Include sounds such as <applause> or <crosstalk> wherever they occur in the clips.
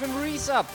Den Resub.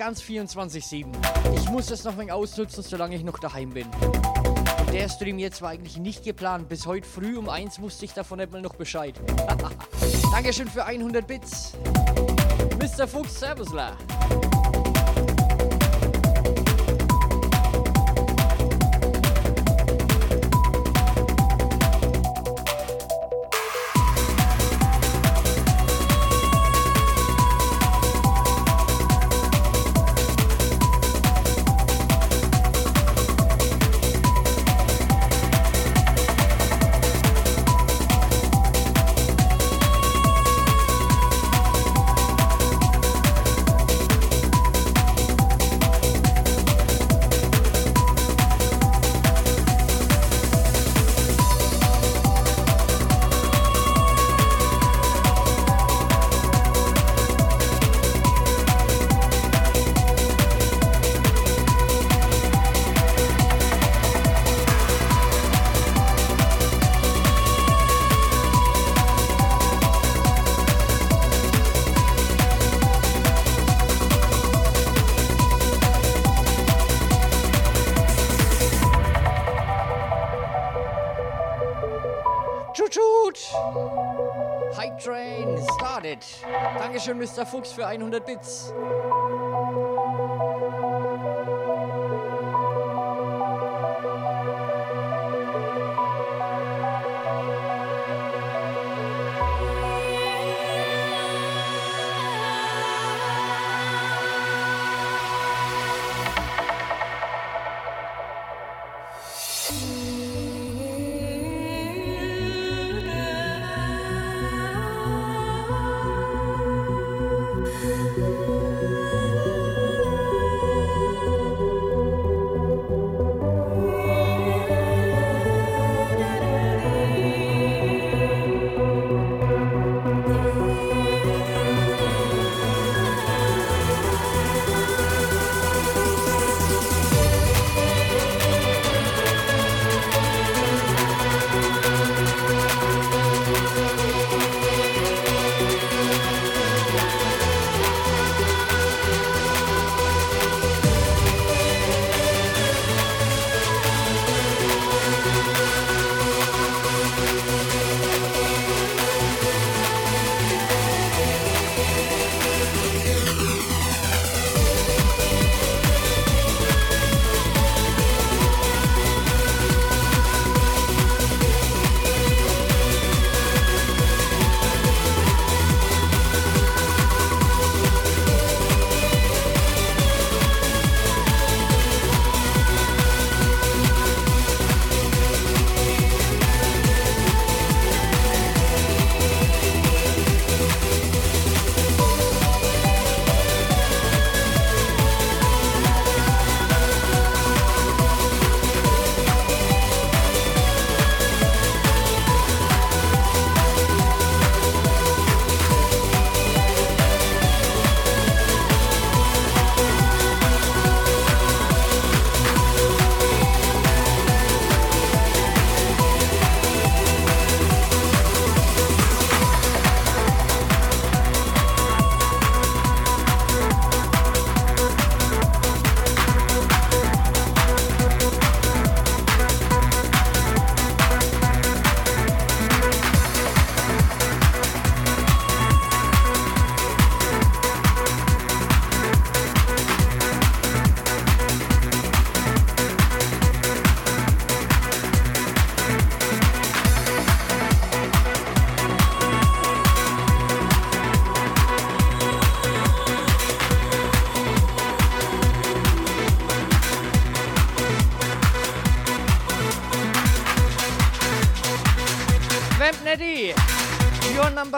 Ganz 24-7. Ich muss das noch ein ausnutzen, solange ich noch daheim bin. Der Stream jetzt war eigentlich nicht geplant. Bis heute früh um 1 wusste ich davon nicht mal noch Bescheid. <laughs> Dankeschön für 100 Bits. Mr. Fuchs, Servusla. Mr. Fuchs, für 100 Bits.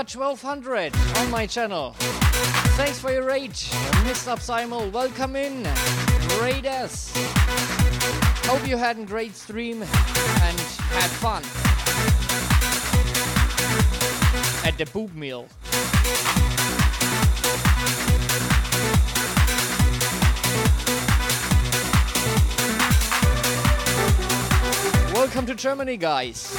1200 on my channel. Thanks for your raid, Mr. Psymel. Welcome in, Raiders. Hope you had a great stream and had fun at the boob meal. Welcome to Germany, guys.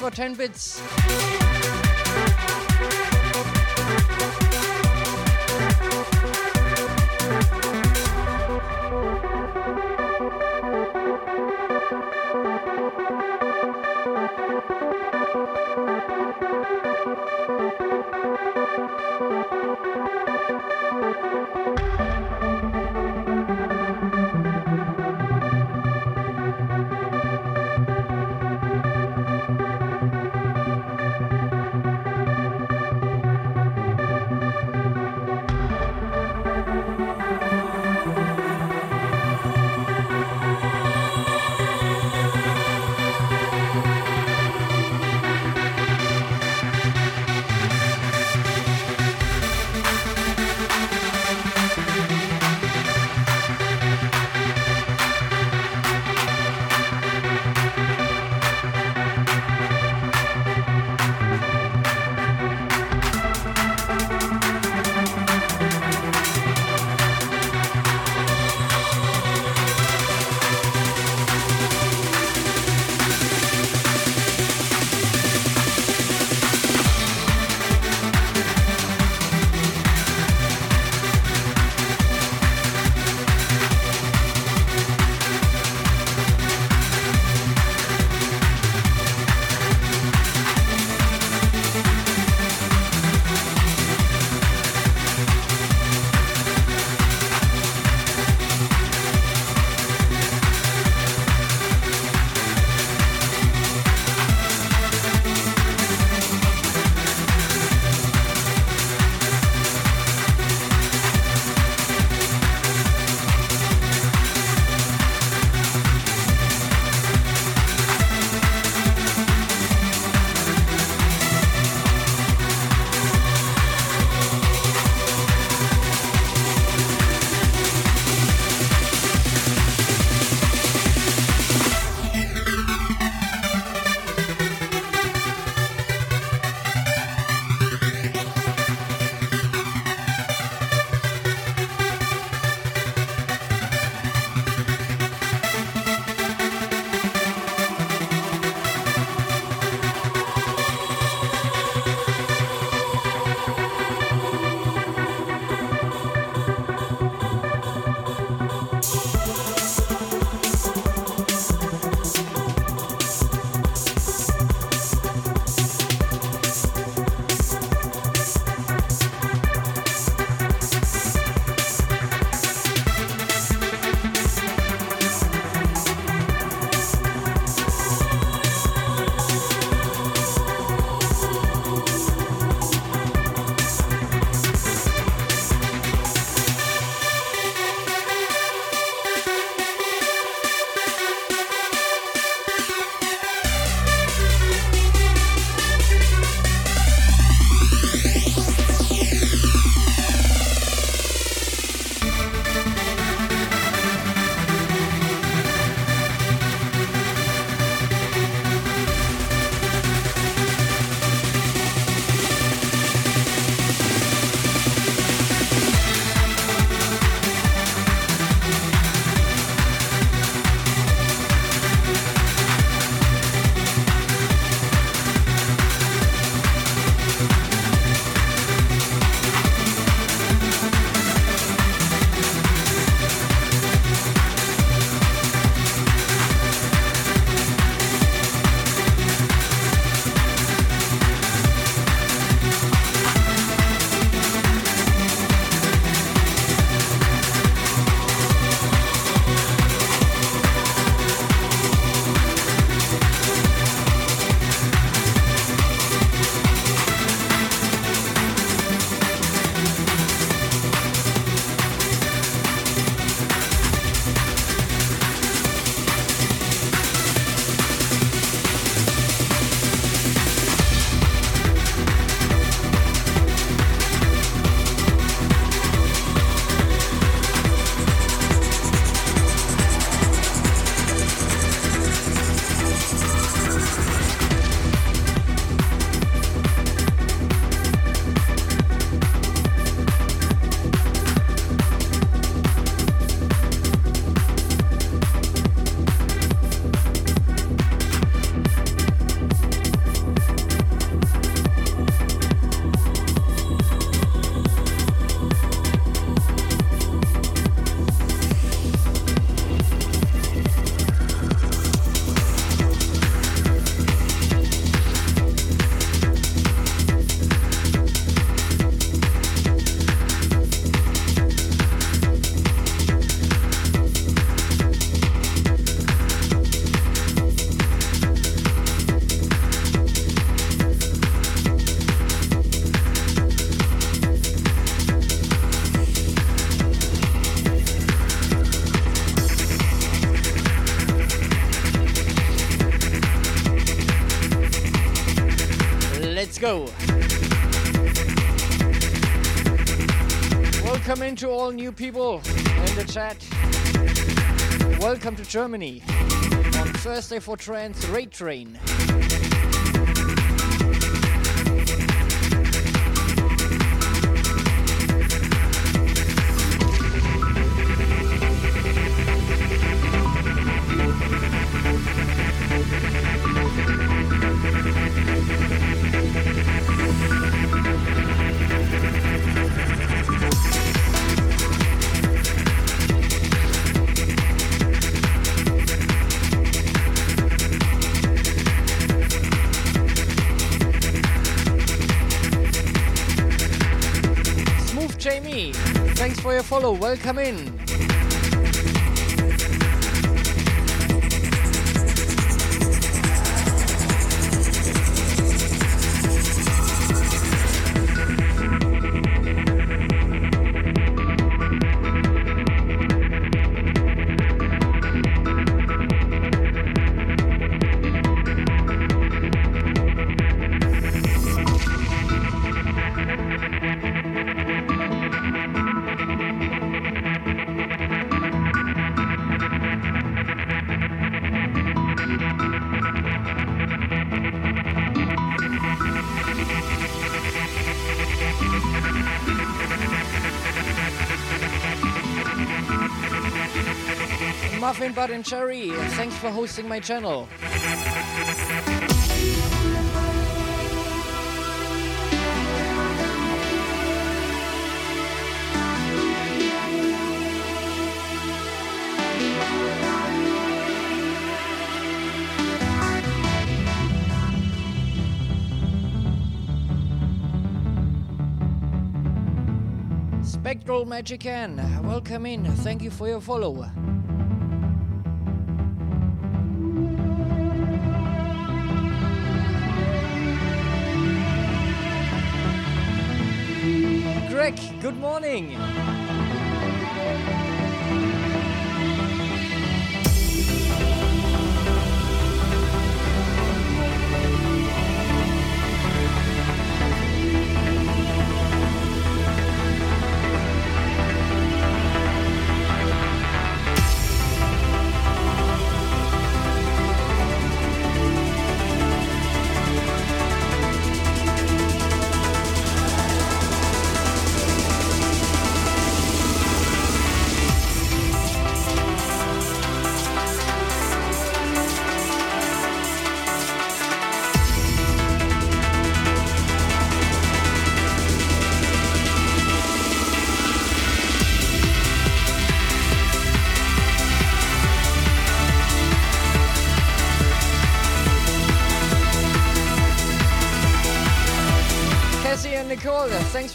For 10 bits. People in the chat. Welcome to Germany on Thursday for Trance Rate Train. Follow. Welcome in. Muffin Bud and Cherry, thanks for hosting my channel. Spectral Magican, welcome in. Thank you for your follow. Good morning.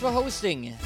For hosting.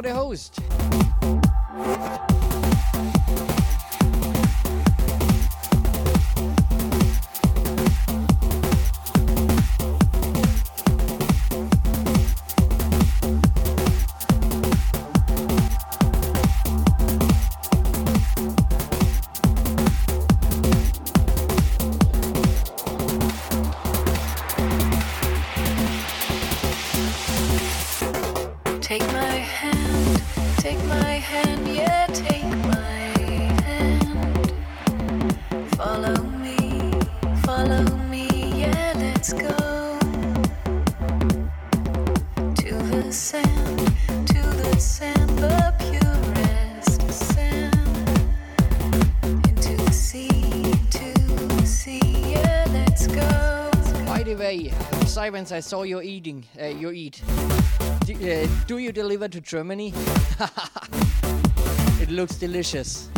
For the host. Sirens, I saw you eating. Uh, you eat. D uh, do you deliver to Germany? <laughs> it looks delicious.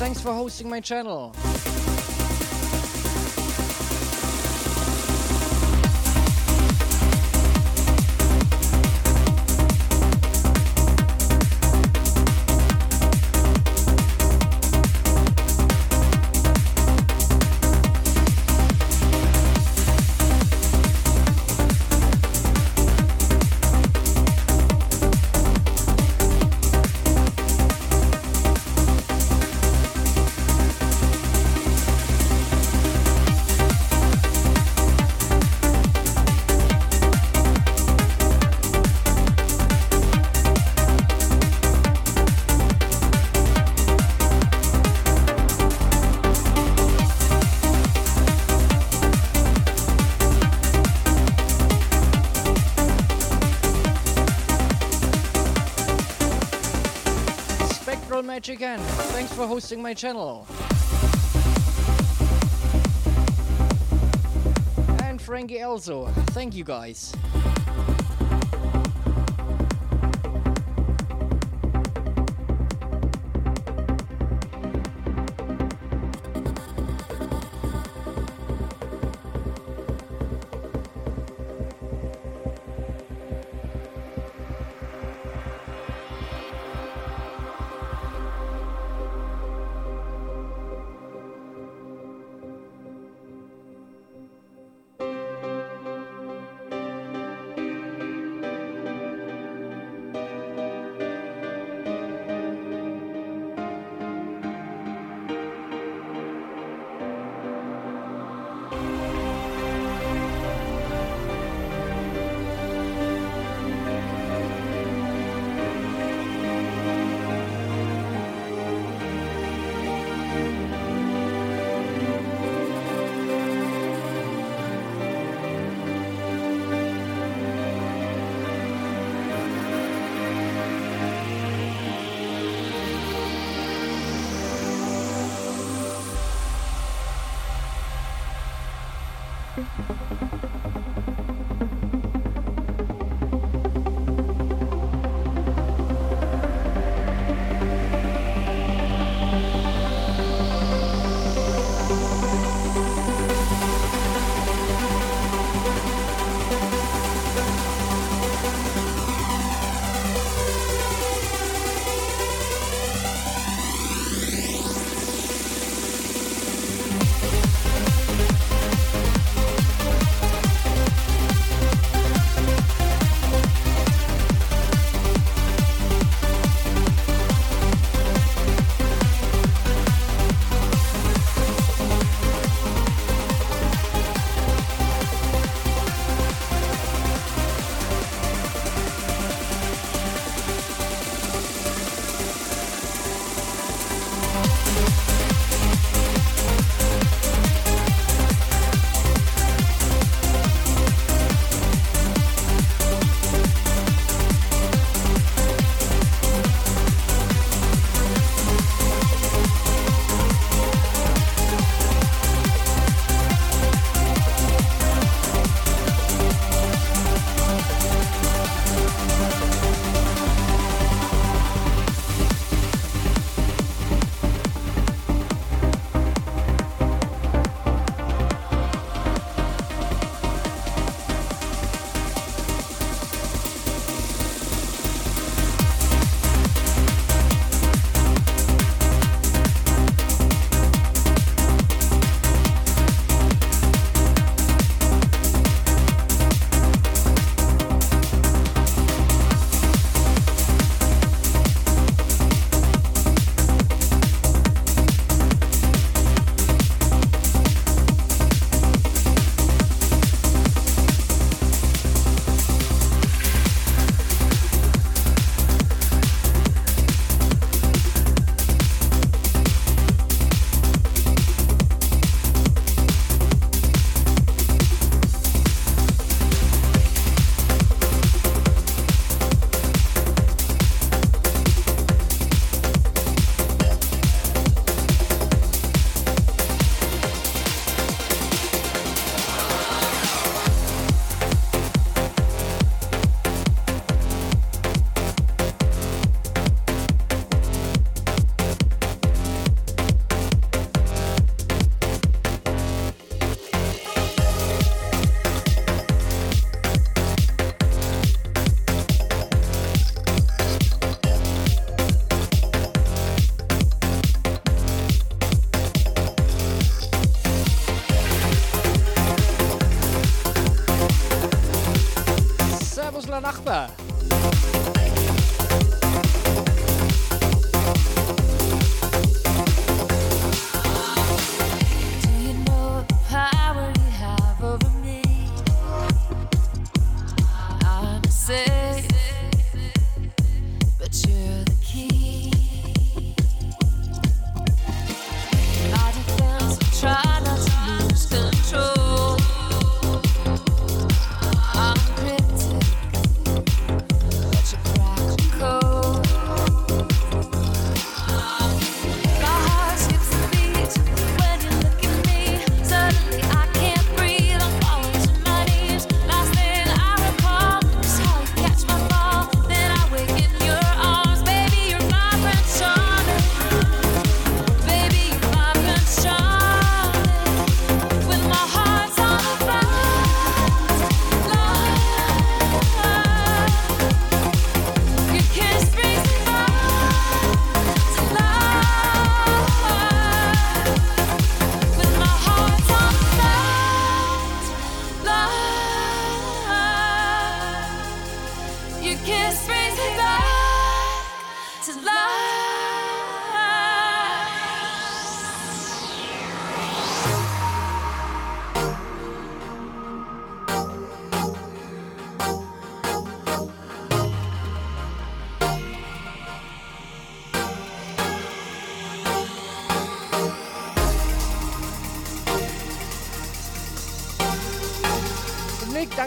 Thanks for hosting my channel. Again. Thanks for hosting my channel. And Frankie Elzo. Thank you guys.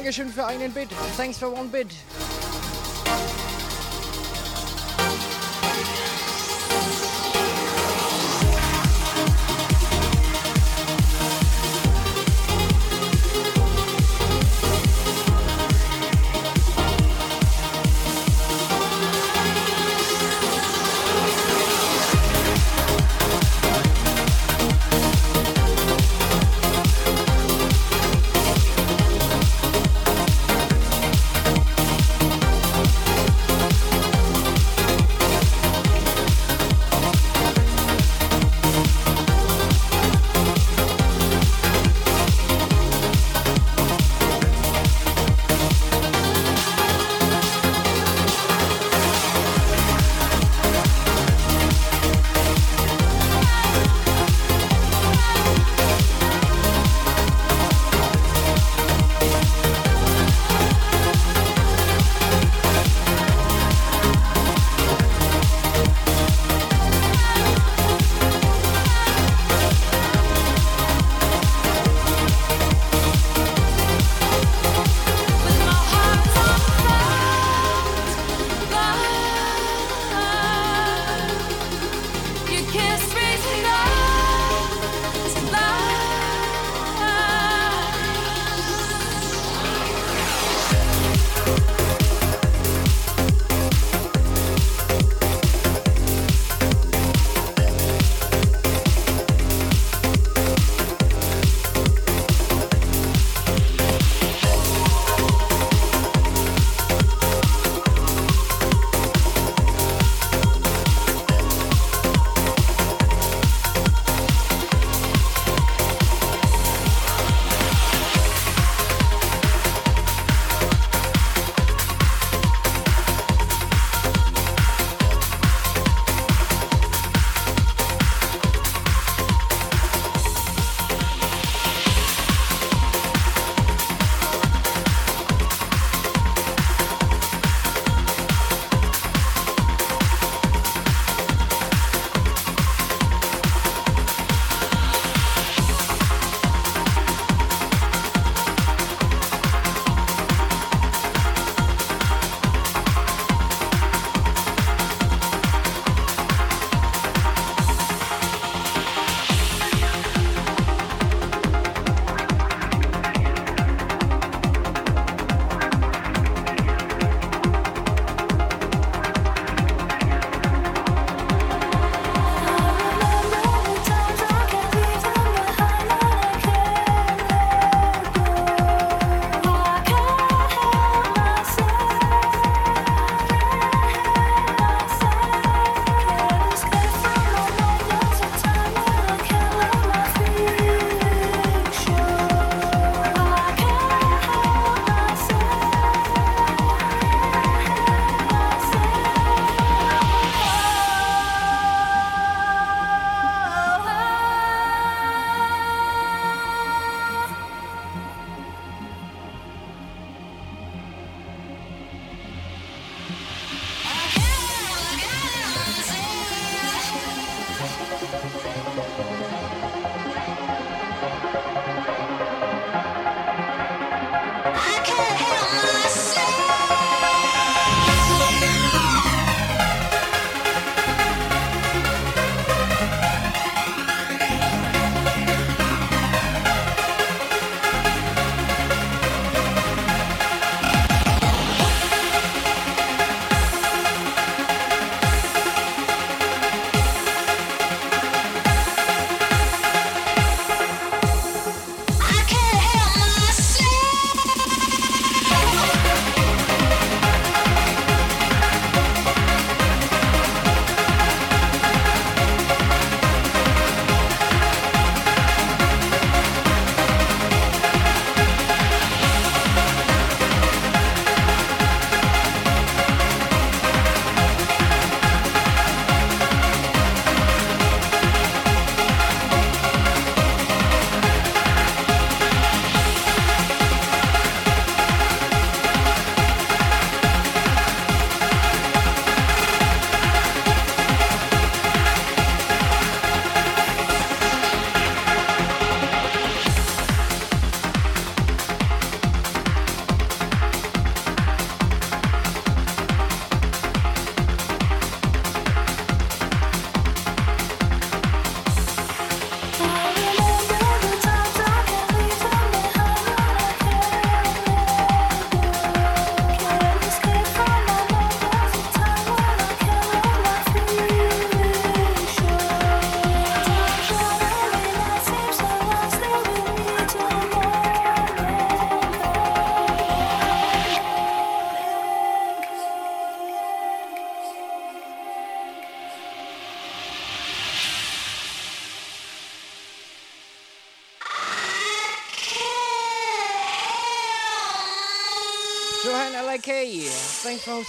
Dankeschön für einen Bit. Thanks for one bit.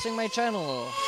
Hosting my channel.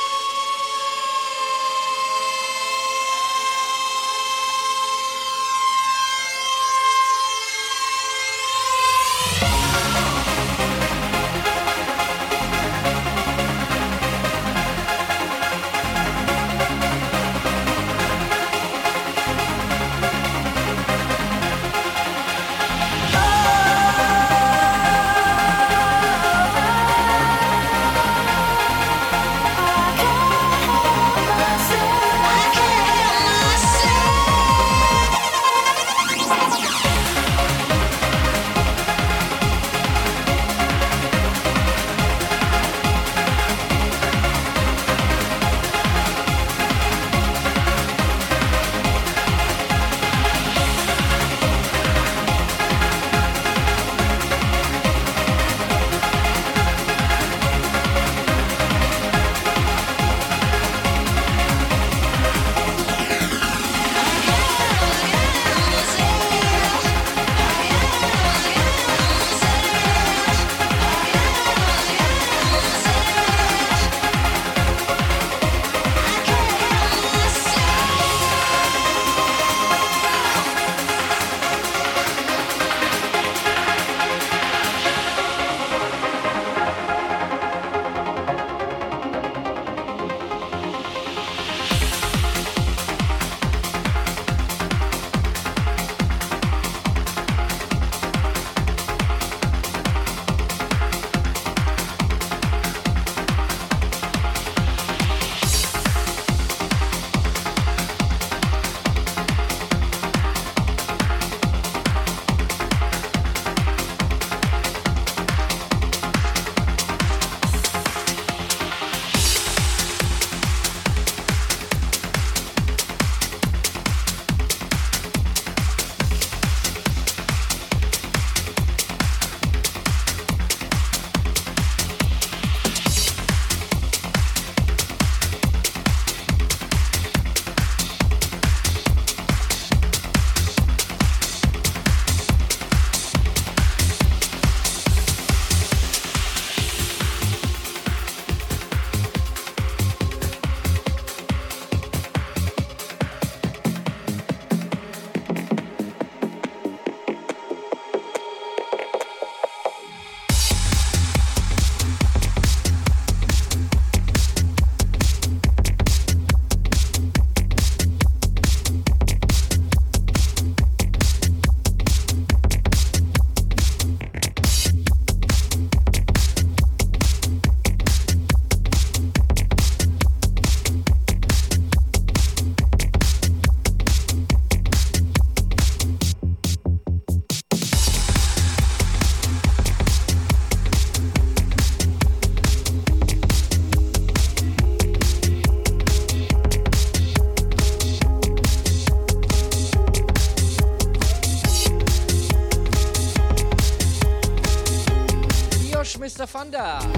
Mr.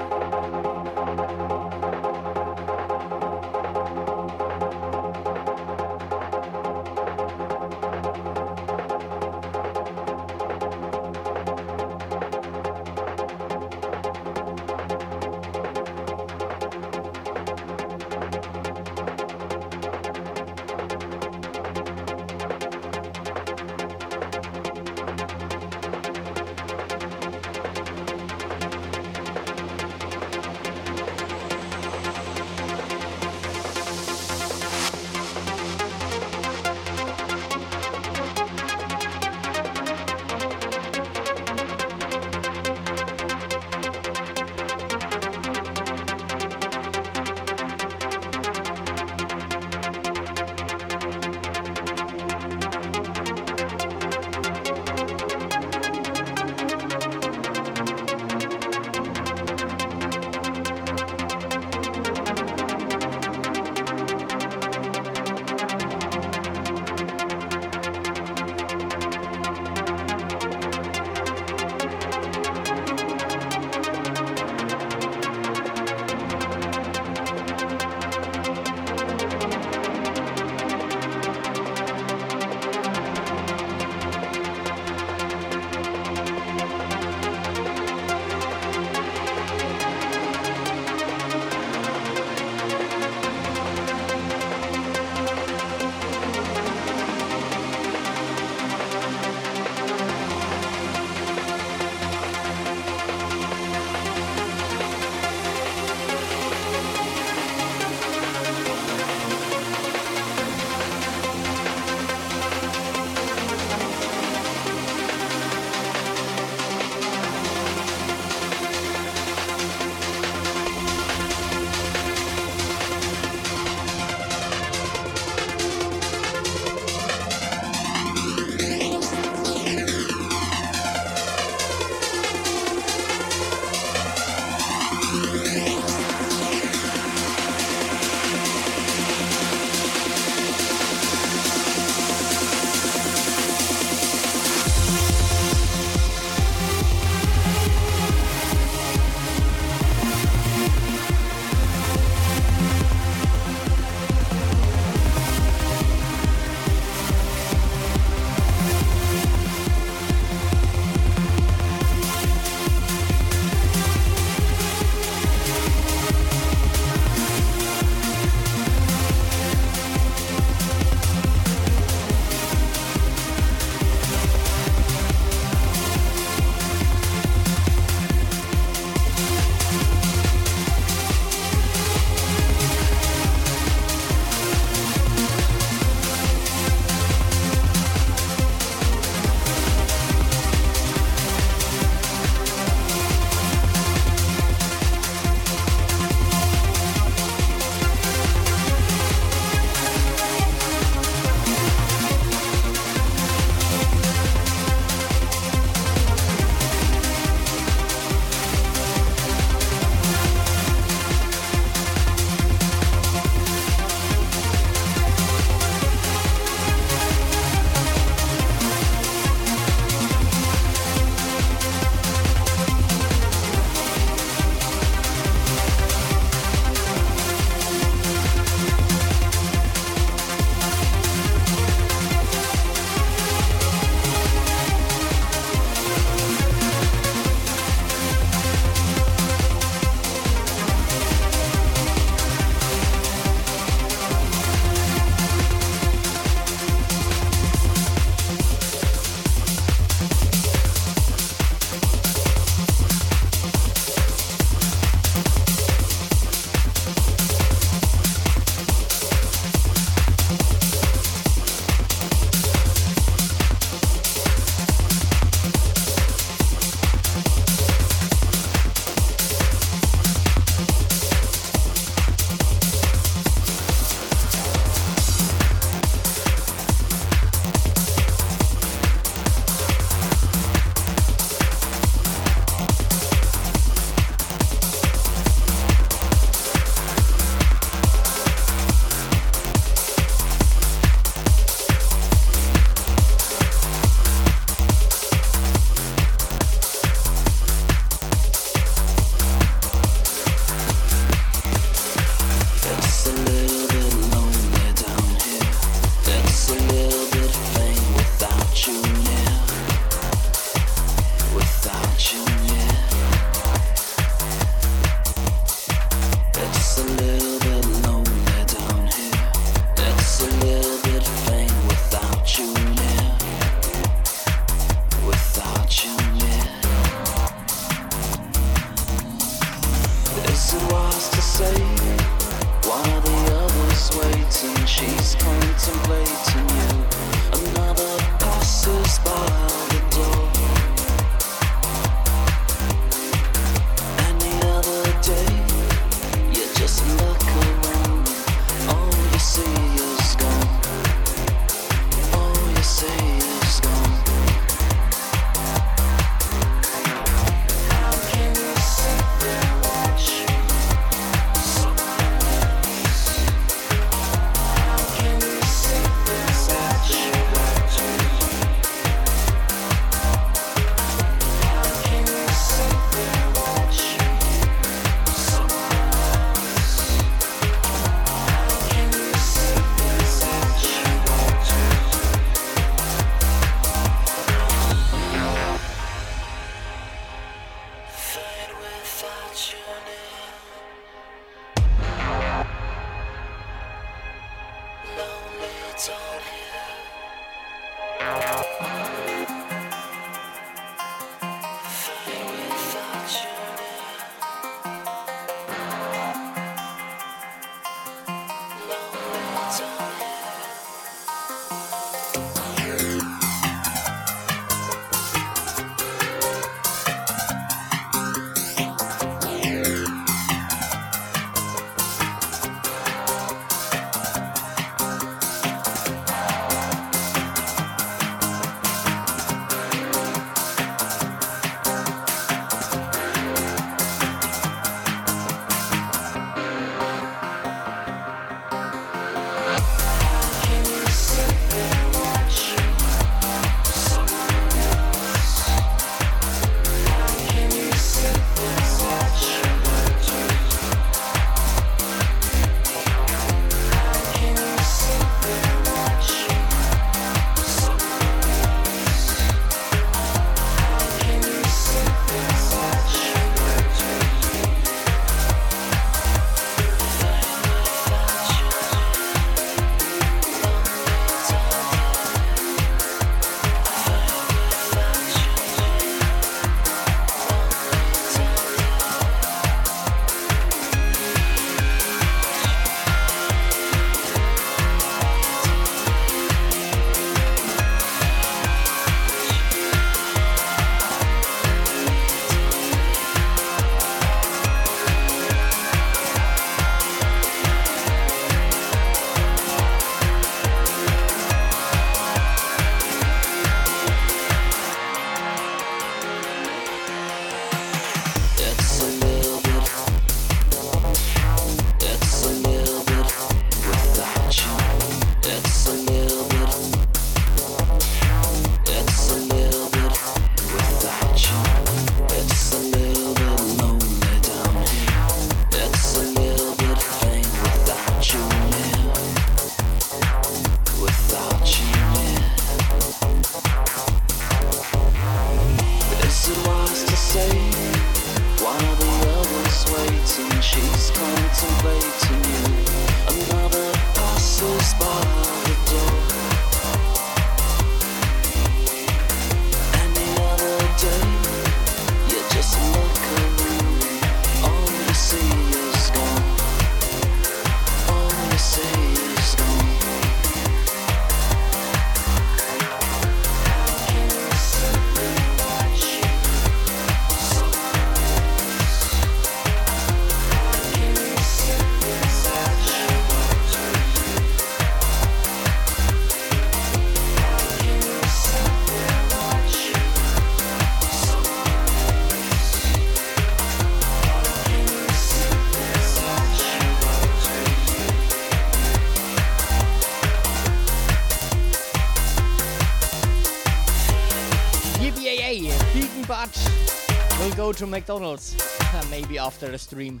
to McDonald's. <laughs> Maybe after the stream.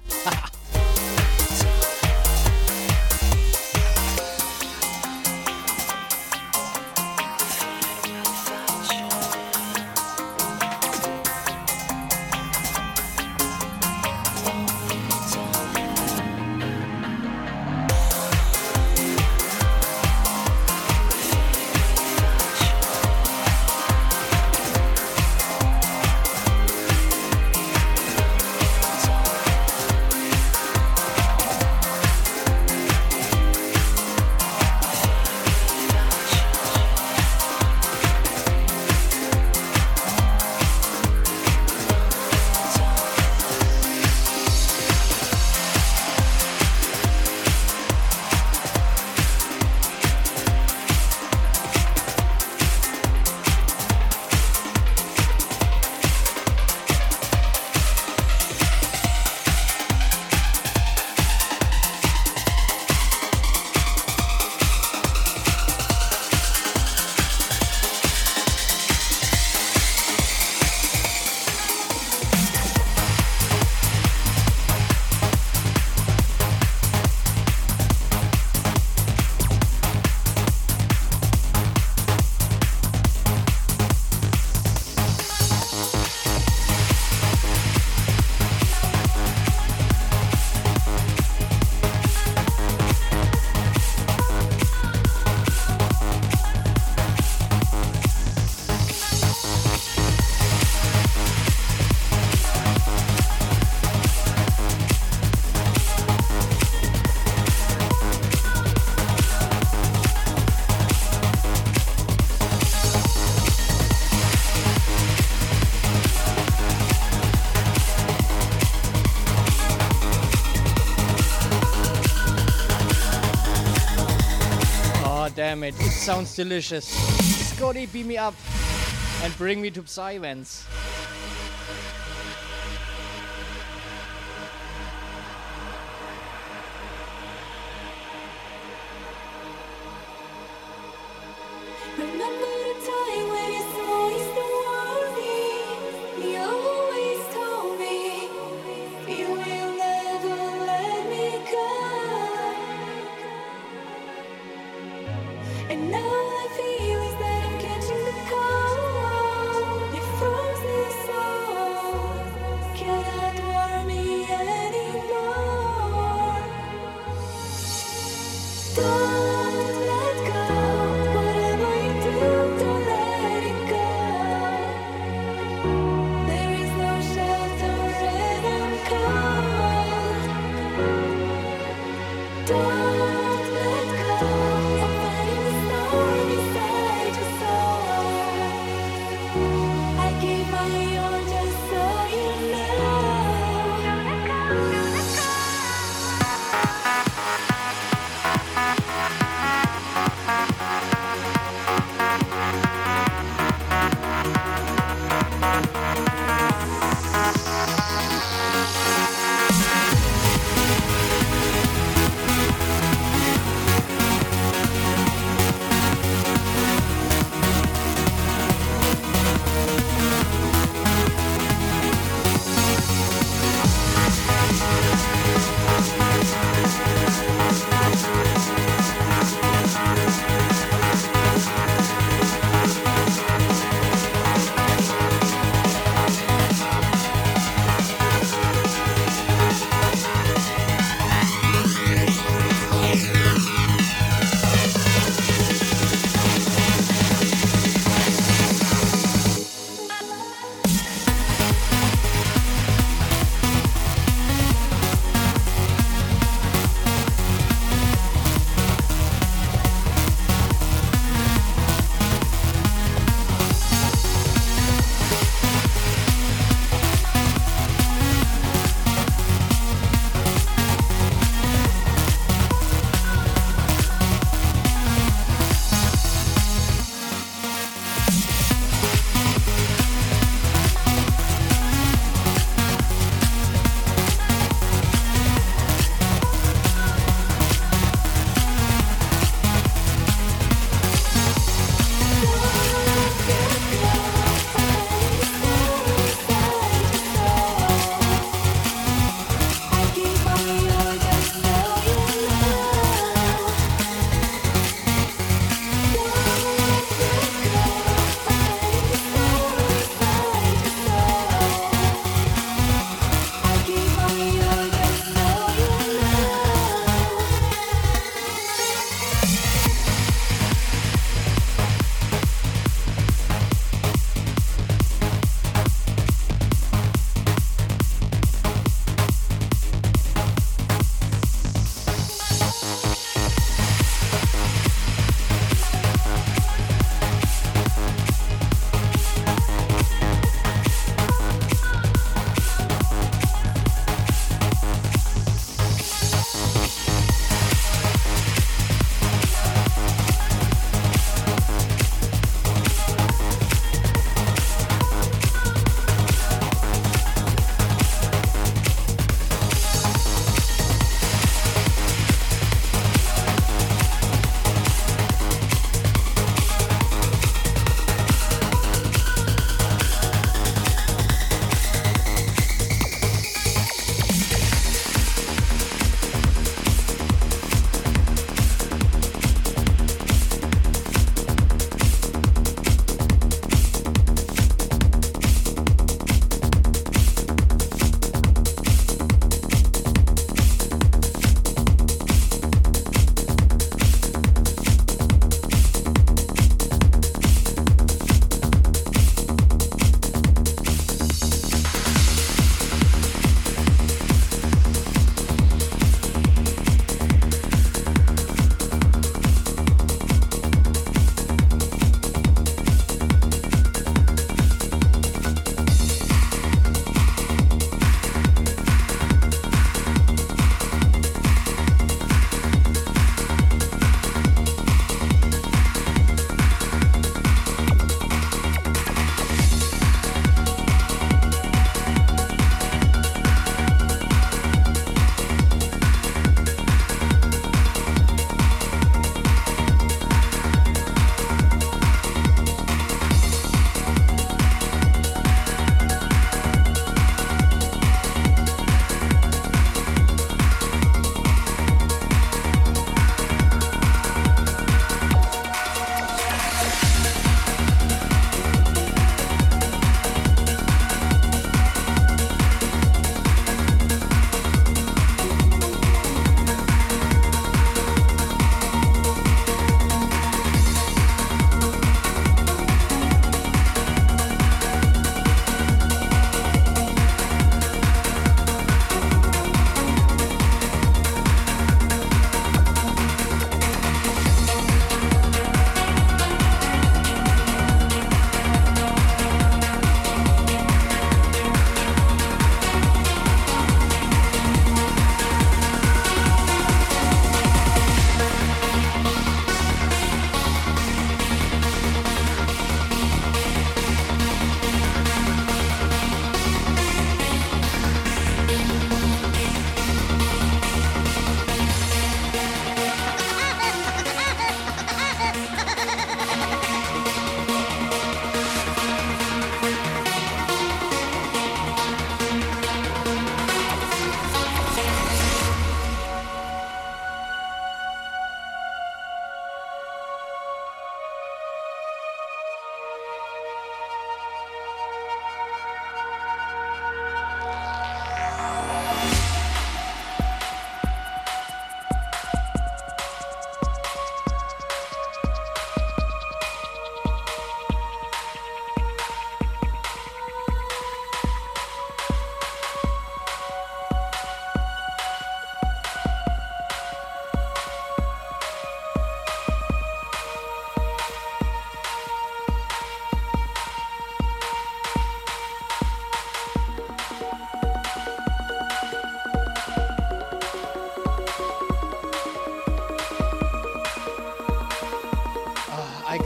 Damn it. It sounds delicious. Scotty, beam me up and bring me to. And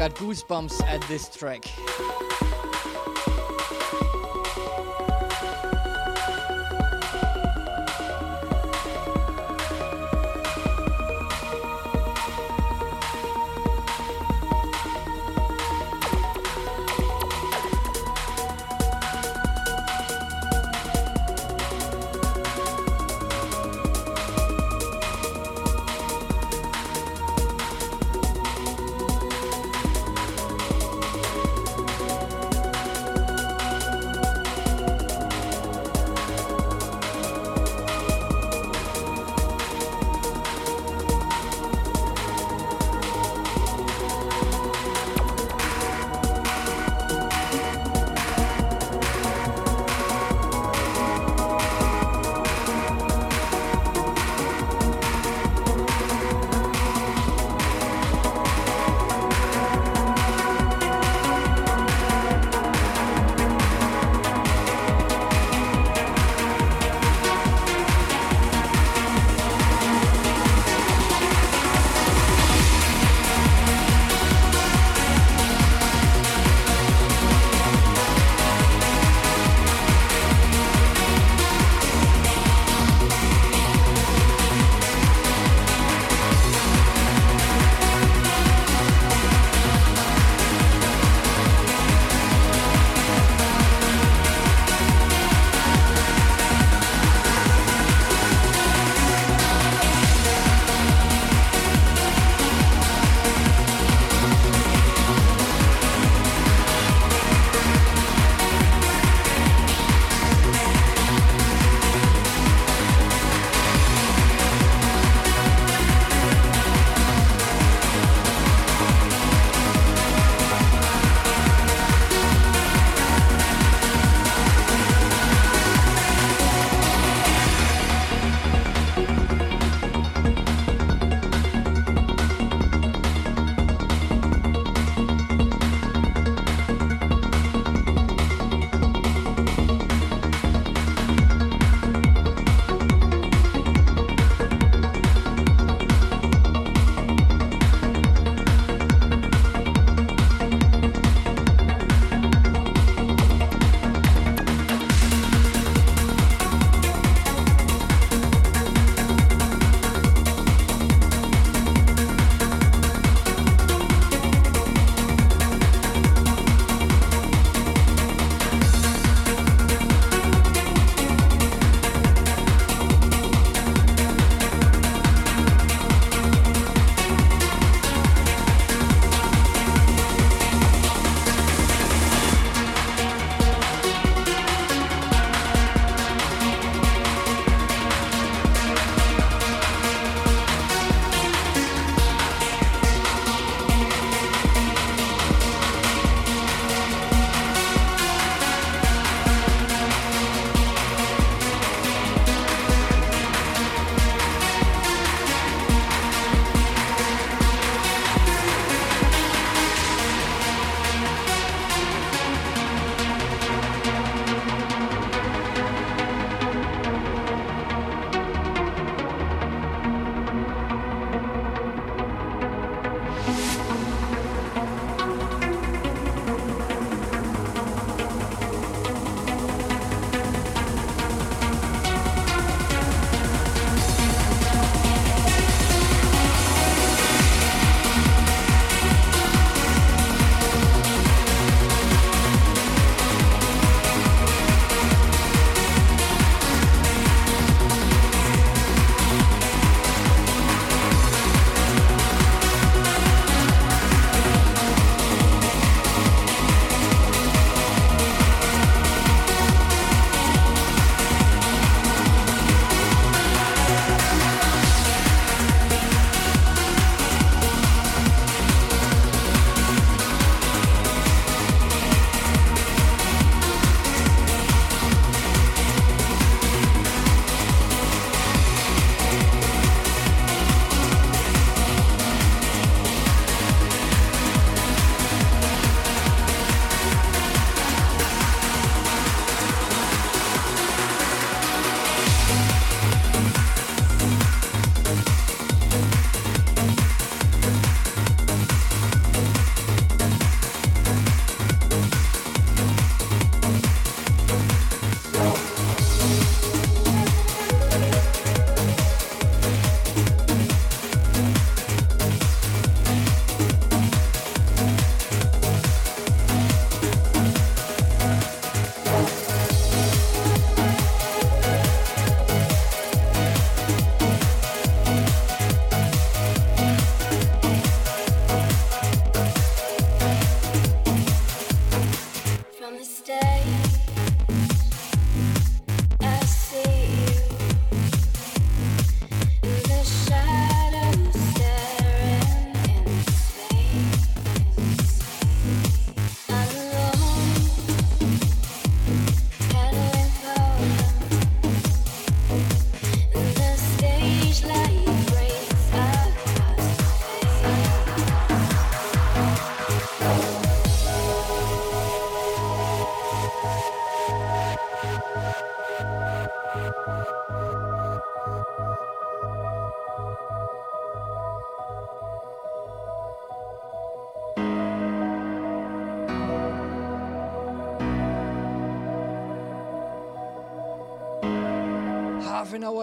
got goosebumps at this track.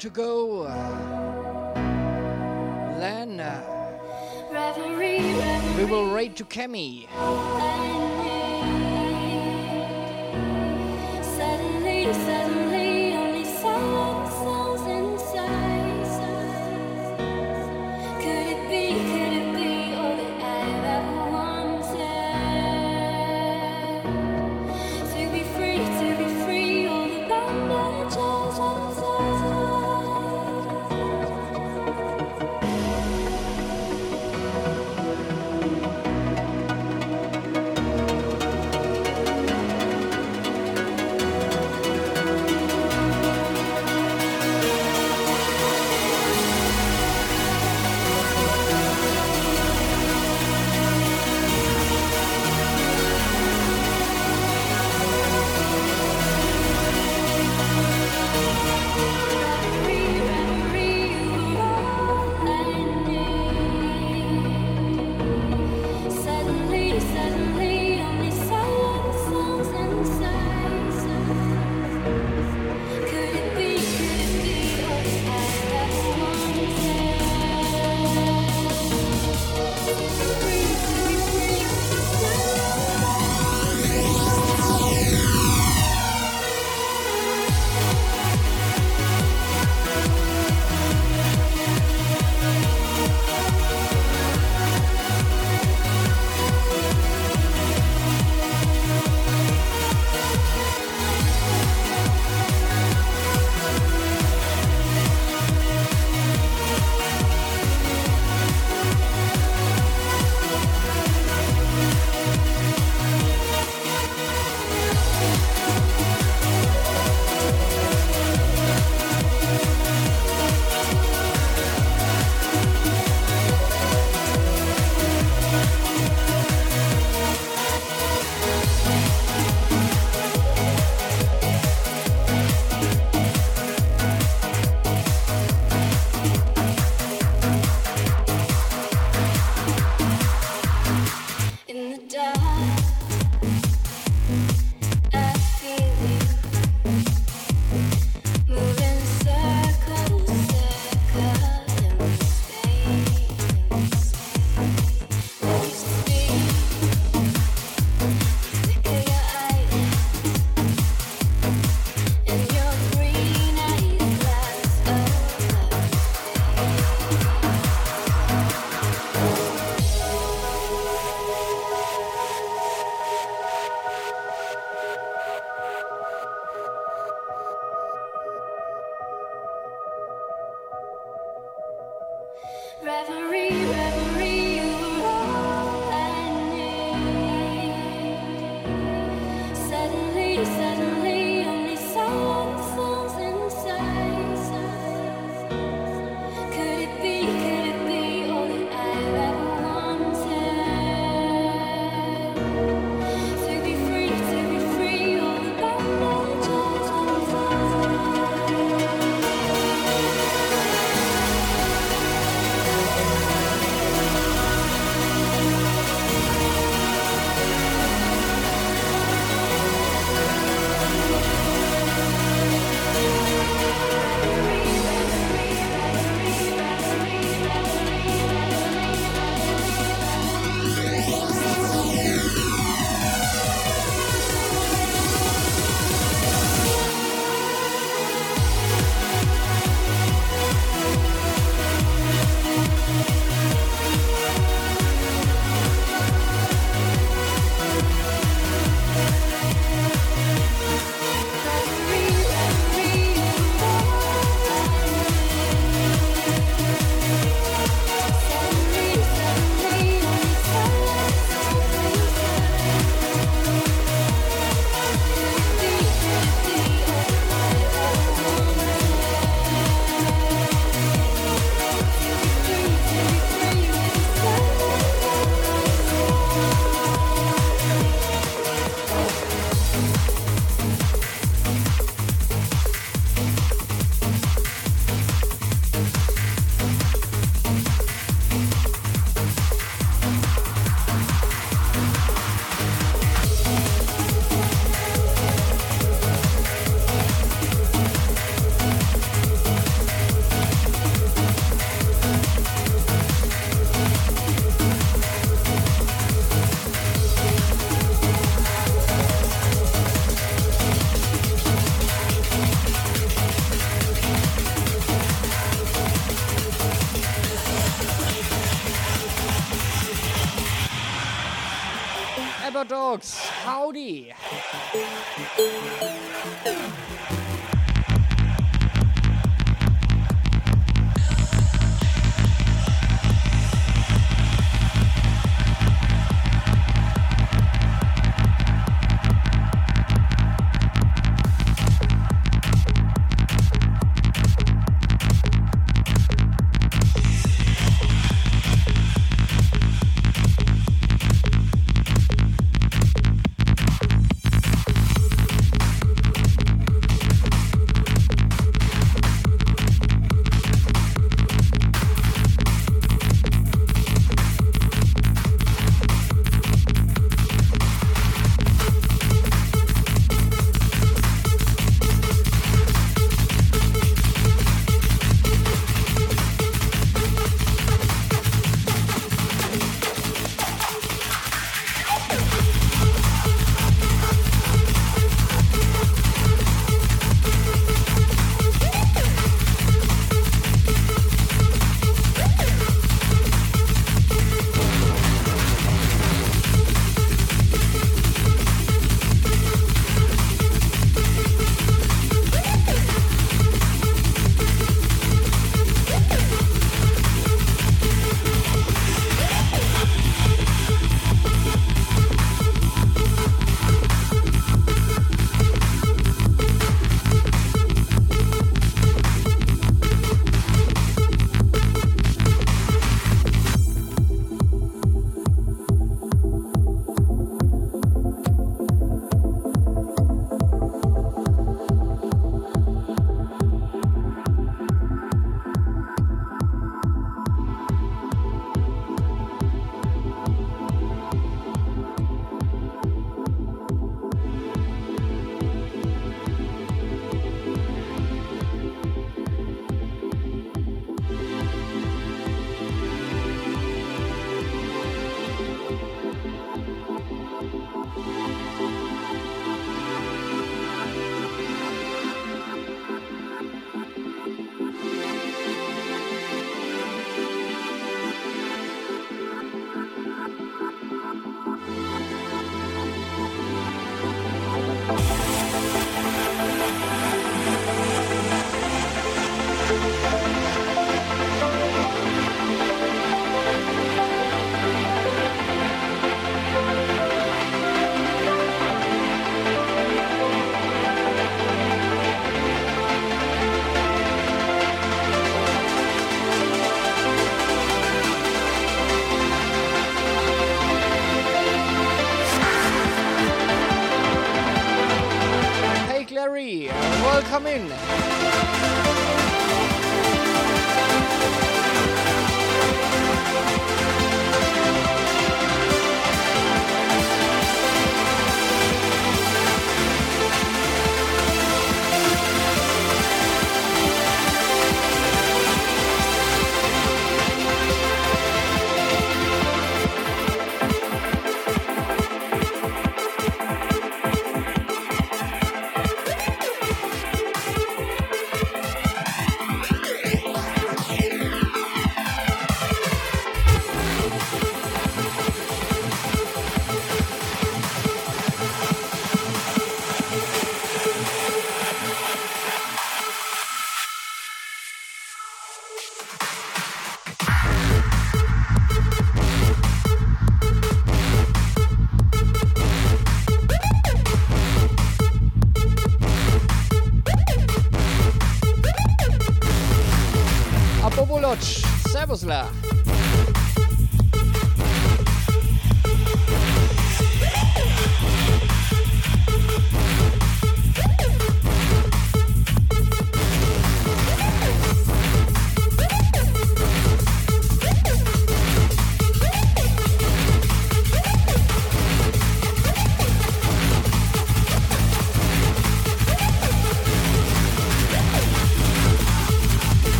To go. Then uh, we will raid to Kemi.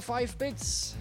for 5 bits.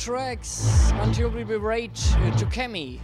tracks until we be right to Kemi.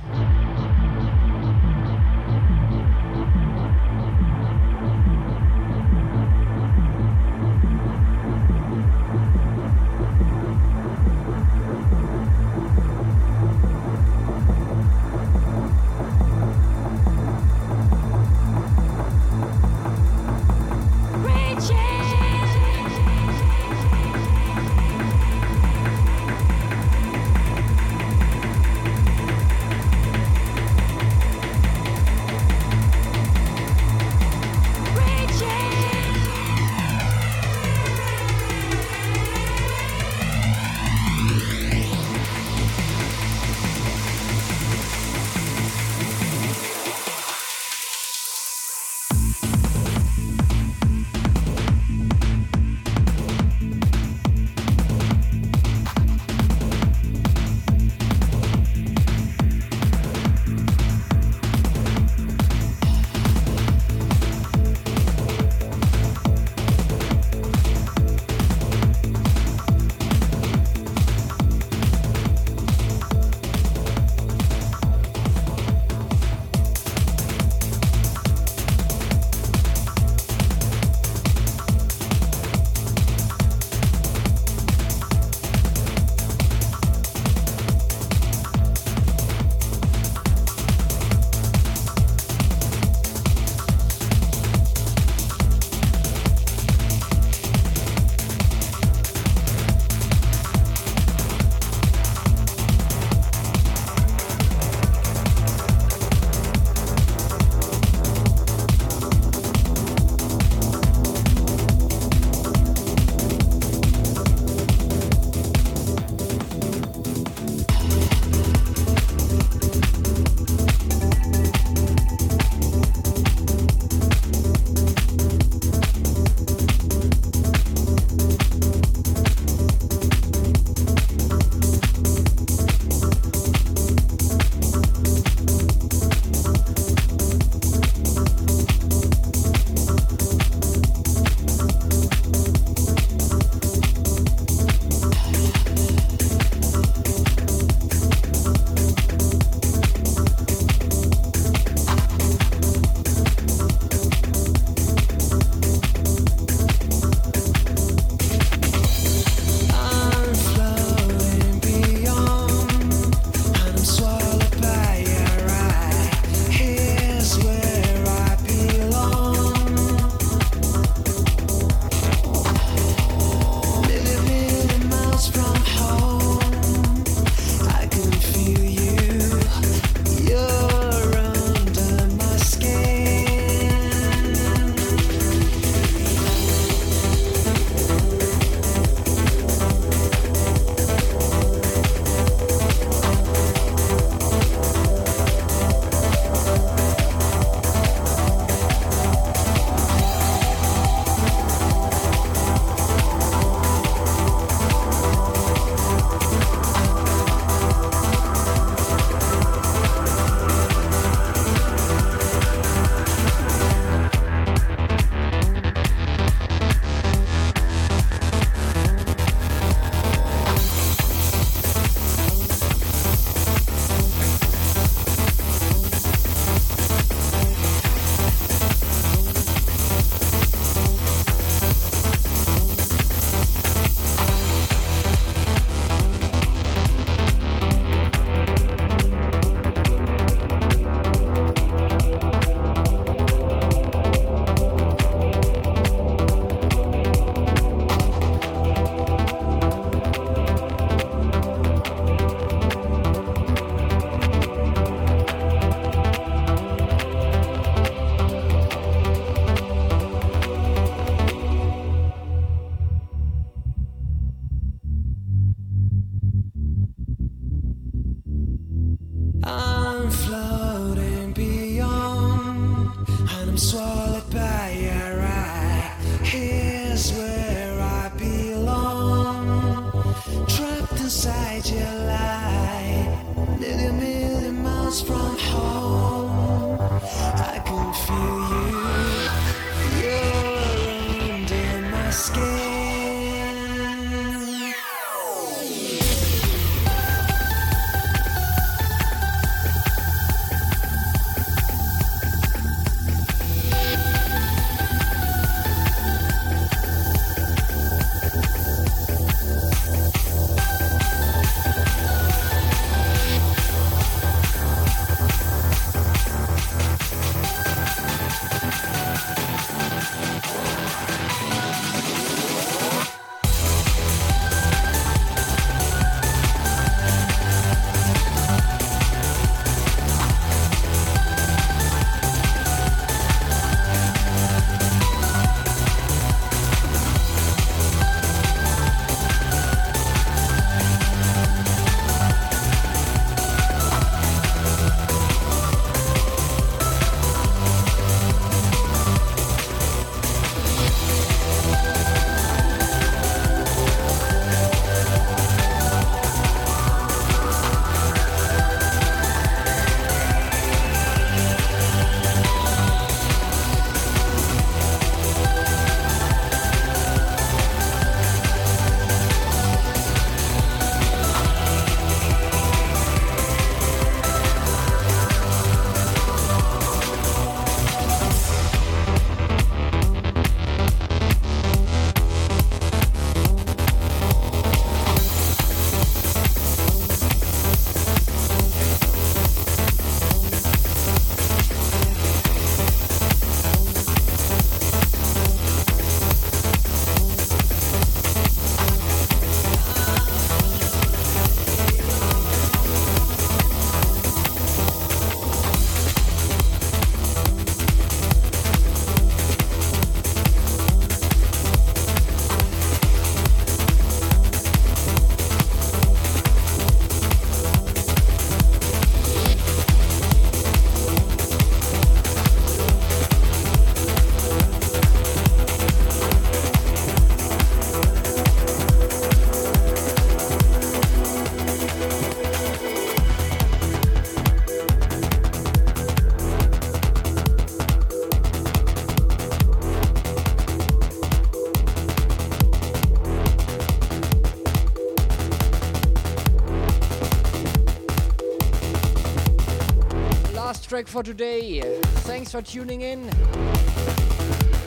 Track for today. Thanks for tuning in.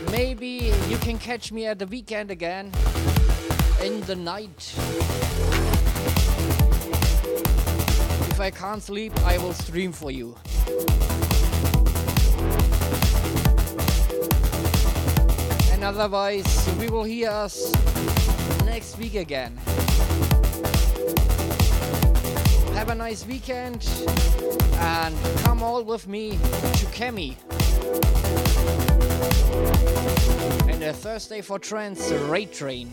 Maybe you can catch me at the weekend again in the night. If I can't sleep, I will stream for you. And otherwise, we will hear us next week again. Have a nice weekend and come all with me to Kemi. And a Thursday for Trance Raid Train.